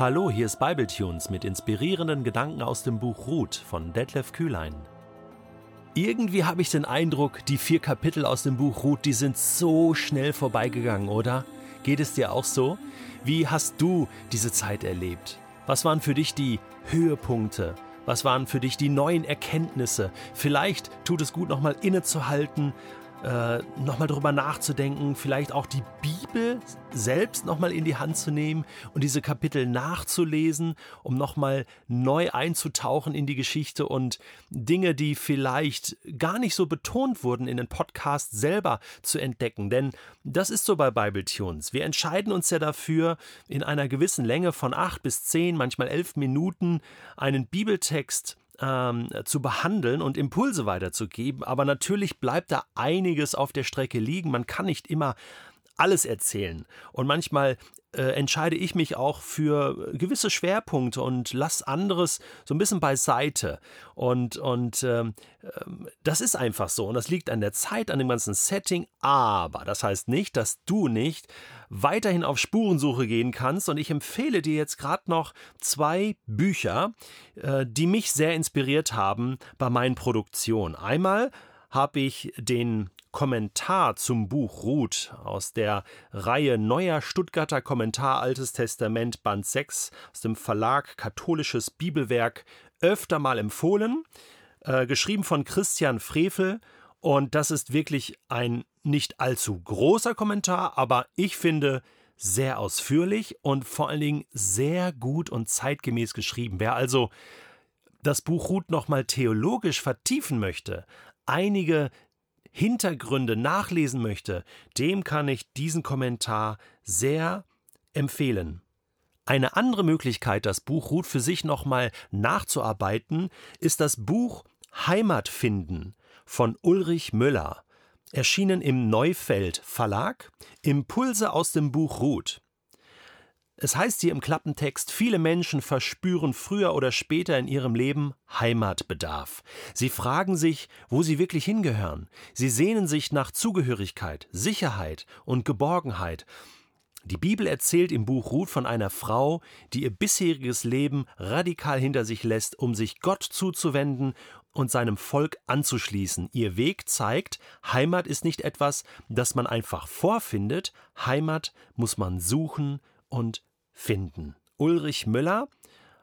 Hallo, hier ist Bibletunes mit inspirierenden Gedanken aus dem Buch Ruth von Detlef Kühlein. Irgendwie habe ich den Eindruck, die vier Kapitel aus dem Buch Ruth, die sind so schnell vorbeigegangen, oder? Geht es dir auch so? Wie hast du diese Zeit erlebt? Was waren für dich die Höhepunkte? Was waren für dich die neuen Erkenntnisse? Vielleicht tut es gut, nochmal innezuhalten, äh, nochmal darüber nachzudenken, vielleicht auch die Bibel selbst nochmal in die Hand zu nehmen und diese Kapitel nachzulesen, um nochmal neu einzutauchen in die Geschichte und Dinge, die vielleicht gar nicht so betont wurden, in den Podcast selber zu entdecken. Denn das ist so bei Bible Tunes. Wir entscheiden uns ja dafür, in einer gewissen Länge von acht bis zehn, manchmal elf Minuten einen Bibeltext ähm, zu behandeln und Impulse weiterzugeben. Aber natürlich bleibt da einiges auf der Strecke liegen. Man kann nicht immer alles erzählen. Und manchmal äh, entscheide ich mich auch für gewisse Schwerpunkte und lasse anderes so ein bisschen beiseite. Und, und ähm, ähm, das ist einfach so. Und das liegt an der Zeit, an dem ganzen Setting. Aber das heißt nicht, dass du nicht weiterhin auf Spurensuche gehen kannst. Und ich empfehle dir jetzt gerade noch zwei Bücher, äh, die mich sehr inspiriert haben bei meinen Produktionen. Einmal habe ich den Kommentar zum Buch Ruth aus der Reihe Neuer Stuttgarter Kommentar Altes Testament Band 6 aus dem Verlag Katholisches Bibelwerk öfter mal empfohlen, äh, geschrieben von Christian Frevel und das ist wirklich ein nicht allzu großer Kommentar, aber ich finde sehr ausführlich und vor allen Dingen sehr gut und zeitgemäß geschrieben. Wer also das Buch Ruth nochmal theologisch vertiefen möchte, einige Hintergründe nachlesen möchte, dem kann ich diesen Kommentar sehr empfehlen. Eine andere Möglichkeit, das Buch Ruth für sich nochmal nachzuarbeiten, ist das Buch Heimat finden von Ulrich Müller, erschienen im Neufeld Verlag, Impulse aus dem Buch Ruth. Es heißt hier im Klappentext, viele Menschen verspüren früher oder später in ihrem Leben Heimatbedarf. Sie fragen sich, wo sie wirklich hingehören. Sie sehnen sich nach Zugehörigkeit, Sicherheit und Geborgenheit. Die Bibel erzählt im Buch Ruth von einer Frau, die ihr bisheriges Leben radikal hinter sich lässt, um sich Gott zuzuwenden und seinem Volk anzuschließen. Ihr Weg zeigt, Heimat ist nicht etwas, das man einfach vorfindet, Heimat muss man suchen und finden. Ulrich Müller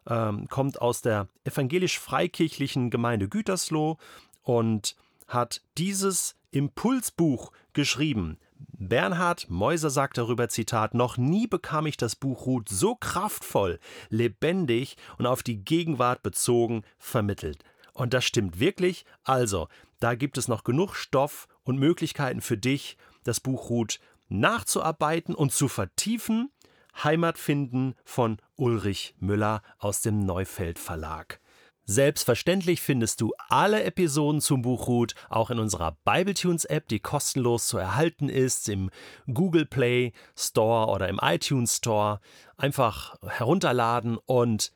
ähm, kommt aus der evangelisch-freikirchlichen Gemeinde Gütersloh und hat dieses Impulsbuch geschrieben. Bernhard Meuser sagt darüber Zitat Noch nie bekam ich das Buch Ruth so kraftvoll, lebendig und auf die Gegenwart bezogen vermittelt. Und das stimmt wirklich. Also, da gibt es noch genug Stoff und Möglichkeiten für dich, das Buch Ruth nachzuarbeiten und zu vertiefen Heimat finden von Ulrich Müller aus dem Neufeld Verlag. Selbstverständlich findest du alle Episoden zum Buch Ruth auch in unserer Bibletunes App, die kostenlos zu erhalten ist, im Google Play Store oder im iTunes Store. Einfach herunterladen und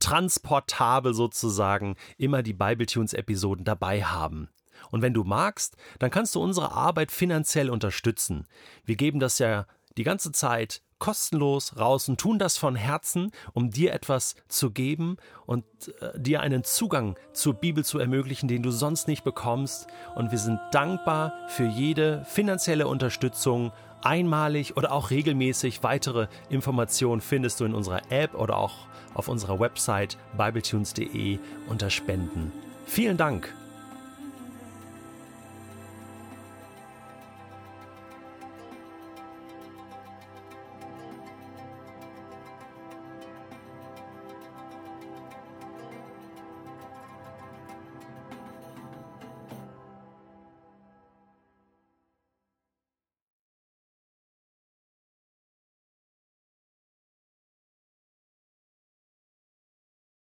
transportabel sozusagen immer die Bibletunes Episoden dabei haben. Und wenn du magst, dann kannst du unsere Arbeit finanziell unterstützen. Wir geben das ja die ganze Zeit kostenlos raus und tun das von Herzen, um dir etwas zu geben und äh, dir einen Zugang zur Bibel zu ermöglichen, den du sonst nicht bekommst. Und wir sind dankbar für jede finanzielle Unterstützung. Einmalig oder auch regelmäßig weitere Informationen findest du in unserer App oder auch auf unserer Website bibletunes.de unter Spenden. Vielen Dank